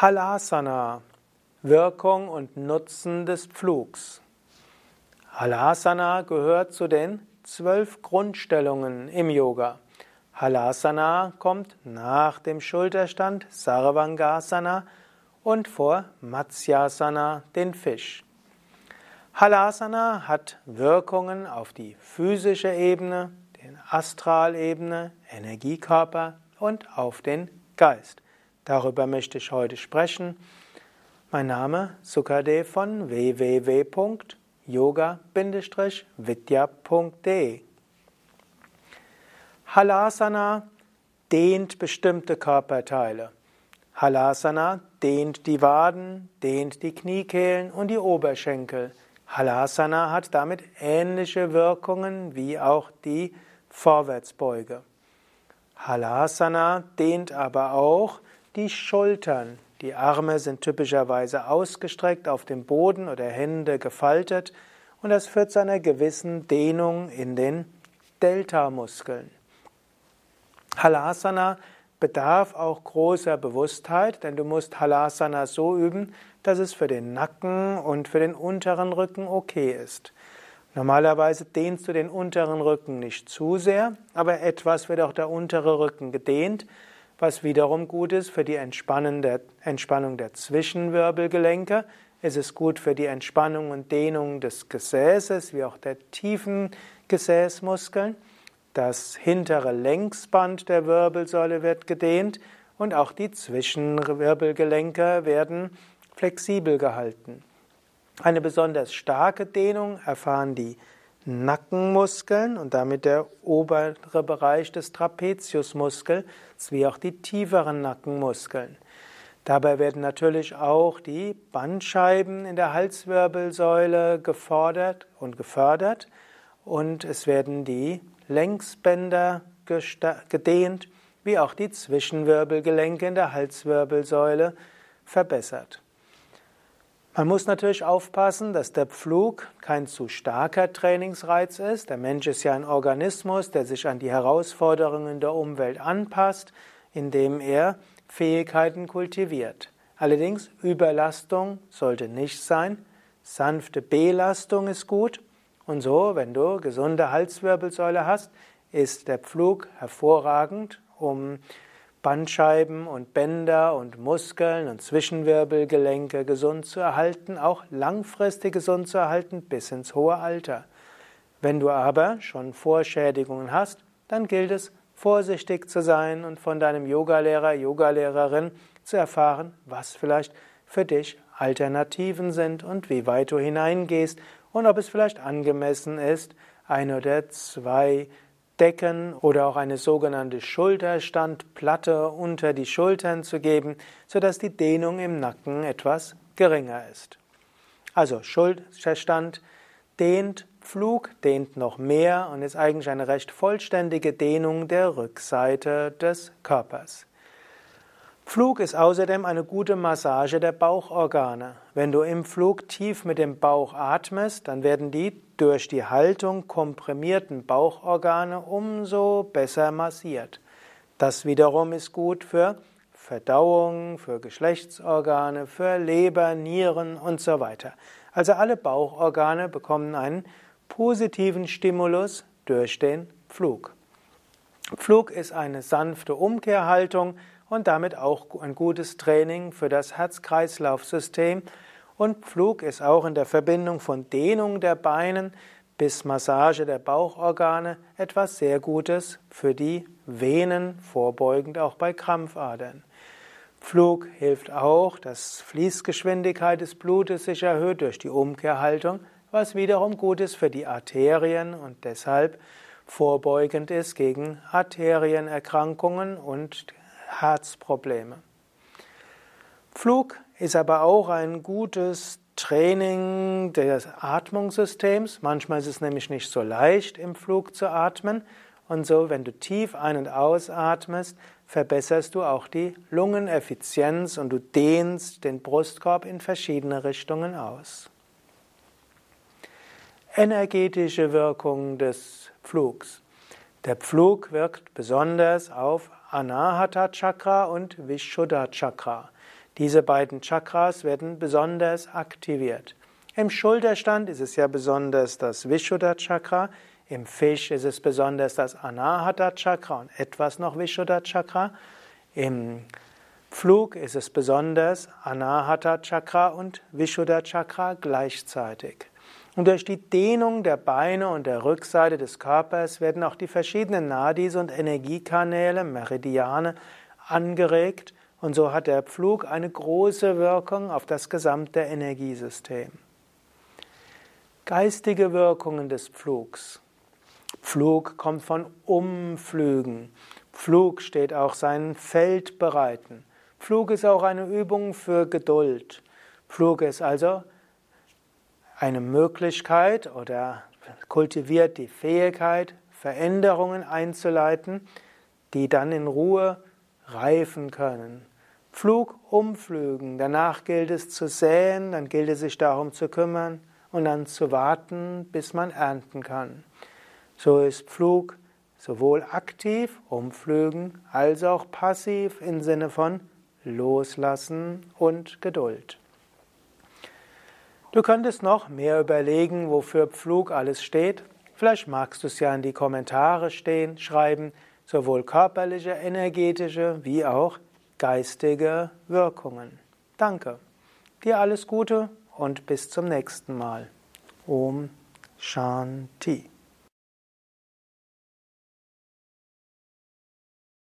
Halasana Wirkung und Nutzen des Pflugs. Halasana gehört zu den zwölf Grundstellungen im Yoga. Halasana kommt nach dem Schulterstand, Sarvangasana und vor Matsyasana, den Fisch. Halasana hat Wirkungen auf die physische Ebene, den Astralebene, Energiekörper und auf den Geist. Darüber möchte ich heute sprechen. Mein Name Sukadev von www.yoga-vidya.de Halasana dehnt bestimmte Körperteile. Halasana dehnt die Waden, dehnt die Kniekehlen und die Oberschenkel. Halasana hat damit ähnliche Wirkungen wie auch die Vorwärtsbeuge. Halasana dehnt aber auch die Schultern. Die Arme sind typischerweise ausgestreckt auf dem Boden oder Hände gefaltet und das führt zu einer gewissen Dehnung in den Delta-Muskeln. Halasana bedarf auch großer Bewusstheit, denn du musst Halasana so üben, dass es für den Nacken und für den unteren Rücken okay ist. Normalerweise dehnst du den unteren Rücken nicht zu sehr, aber etwas wird auch der untere Rücken gedehnt, was wiederum gut ist für die Entspannung der, Entspannung der Zwischenwirbelgelenke. Es ist gut für die Entspannung und Dehnung des Gesäßes, wie auch der tiefen Gesäßmuskeln. Das hintere Längsband der Wirbelsäule wird gedehnt und auch die Zwischenwirbelgelenke werden flexibel gehalten. Eine besonders starke Dehnung erfahren die Nackenmuskeln und damit der obere Bereich des Trapeziusmuskels, wie auch die tieferen Nackenmuskeln. Dabei werden natürlich auch die Bandscheiben in der Halswirbelsäule gefordert und gefördert und es werden die Längsbänder gedehnt, wie auch die Zwischenwirbelgelenke in der Halswirbelsäule verbessert. Man muss natürlich aufpassen, dass der Pflug kein zu starker Trainingsreiz ist. Der Mensch ist ja ein Organismus, der sich an die Herausforderungen der Umwelt anpasst, indem er Fähigkeiten kultiviert. Allerdings Überlastung sollte nicht sein. Sanfte Belastung ist gut. Und so, wenn du gesunde Halswirbelsäule hast, ist der Pflug hervorragend, um Bandscheiben und Bänder und Muskeln und Zwischenwirbelgelenke gesund zu erhalten, auch langfristig gesund zu erhalten bis ins hohe Alter. Wenn du aber schon Vorschädigungen hast, dann gilt es, vorsichtig zu sein und von deinem Yogalehrer, Yogalehrerin zu erfahren, was vielleicht für dich Alternativen sind und wie weit du hineingehst und ob es vielleicht angemessen ist, ein oder zwei Decken oder auch eine sogenannte Schulterstandplatte unter die Schultern zu geben, sodass die Dehnung im Nacken etwas geringer ist. Also Schulterstand dehnt, Flug dehnt noch mehr und ist eigentlich eine recht vollständige Dehnung der Rückseite des Körpers. Flug ist außerdem eine gute Massage der Bauchorgane. Wenn du im Flug tief mit dem Bauch atmest, dann werden die durch die Haltung komprimierten Bauchorgane umso besser massiert. Das wiederum ist gut für Verdauung, für Geschlechtsorgane, für Leber, Nieren und so weiter. Also alle Bauchorgane bekommen einen positiven Stimulus durch den Flug. Flug ist eine sanfte Umkehrhaltung und damit auch ein gutes Training für das Herz-Kreislauf-System. Und Flug ist auch in der Verbindung von Dehnung der Beinen bis Massage der Bauchorgane etwas sehr Gutes für die Venen, vorbeugend auch bei Krampfadern. Flug hilft auch, dass Fließgeschwindigkeit des Blutes sich erhöht durch die Umkehrhaltung, was wiederum gut ist für die Arterien und deshalb vorbeugend ist gegen Arterienerkrankungen und Herzprobleme. Flug ist aber auch ein gutes Training des Atmungssystems. Manchmal ist es nämlich nicht so leicht, im Flug zu atmen. Und so, wenn du tief ein- und ausatmest, verbesserst du auch die Lungeneffizienz und du dehnst den Brustkorb in verschiedene Richtungen aus. Energetische Wirkung des Flugs. Der Pflug wirkt besonders auf Anahata Chakra und Vishuddha Chakra. Diese beiden Chakras werden besonders aktiviert. Im Schulterstand ist es ja besonders das Vishuddha Chakra, im Fisch ist es besonders das Anahata Chakra und etwas noch Vishuddha Chakra. Im Flug ist es besonders Anahata Chakra und Vishuddha Chakra gleichzeitig. Und durch die Dehnung der Beine und der Rückseite des Körpers werden auch die verschiedenen Nadis und Energiekanäle, Meridiane angeregt und so hat der Pflug eine große Wirkung auf das gesamte Energiesystem. Geistige Wirkungen des Pflugs. Pflug kommt von Umflügen. Pflug steht auch sein Feld bereiten. Pflug ist auch eine Übung für Geduld. Pflug ist also eine Möglichkeit oder kultiviert die Fähigkeit, Veränderungen einzuleiten, die dann in Ruhe reifen können. Pflug umflügen, danach gilt es zu säen, dann gilt es sich darum zu kümmern und dann zu warten, bis man ernten kann. So ist Pflug sowohl aktiv, umflügen, als auch passiv im Sinne von loslassen und Geduld. Du könntest noch mehr überlegen, wofür Pflug alles steht. Vielleicht magst du es ja in die Kommentare stehen, schreiben, sowohl körperliche, energetische wie auch geistige Wirkungen. Danke. Dir alles Gute und bis zum nächsten Mal. Om Shanti.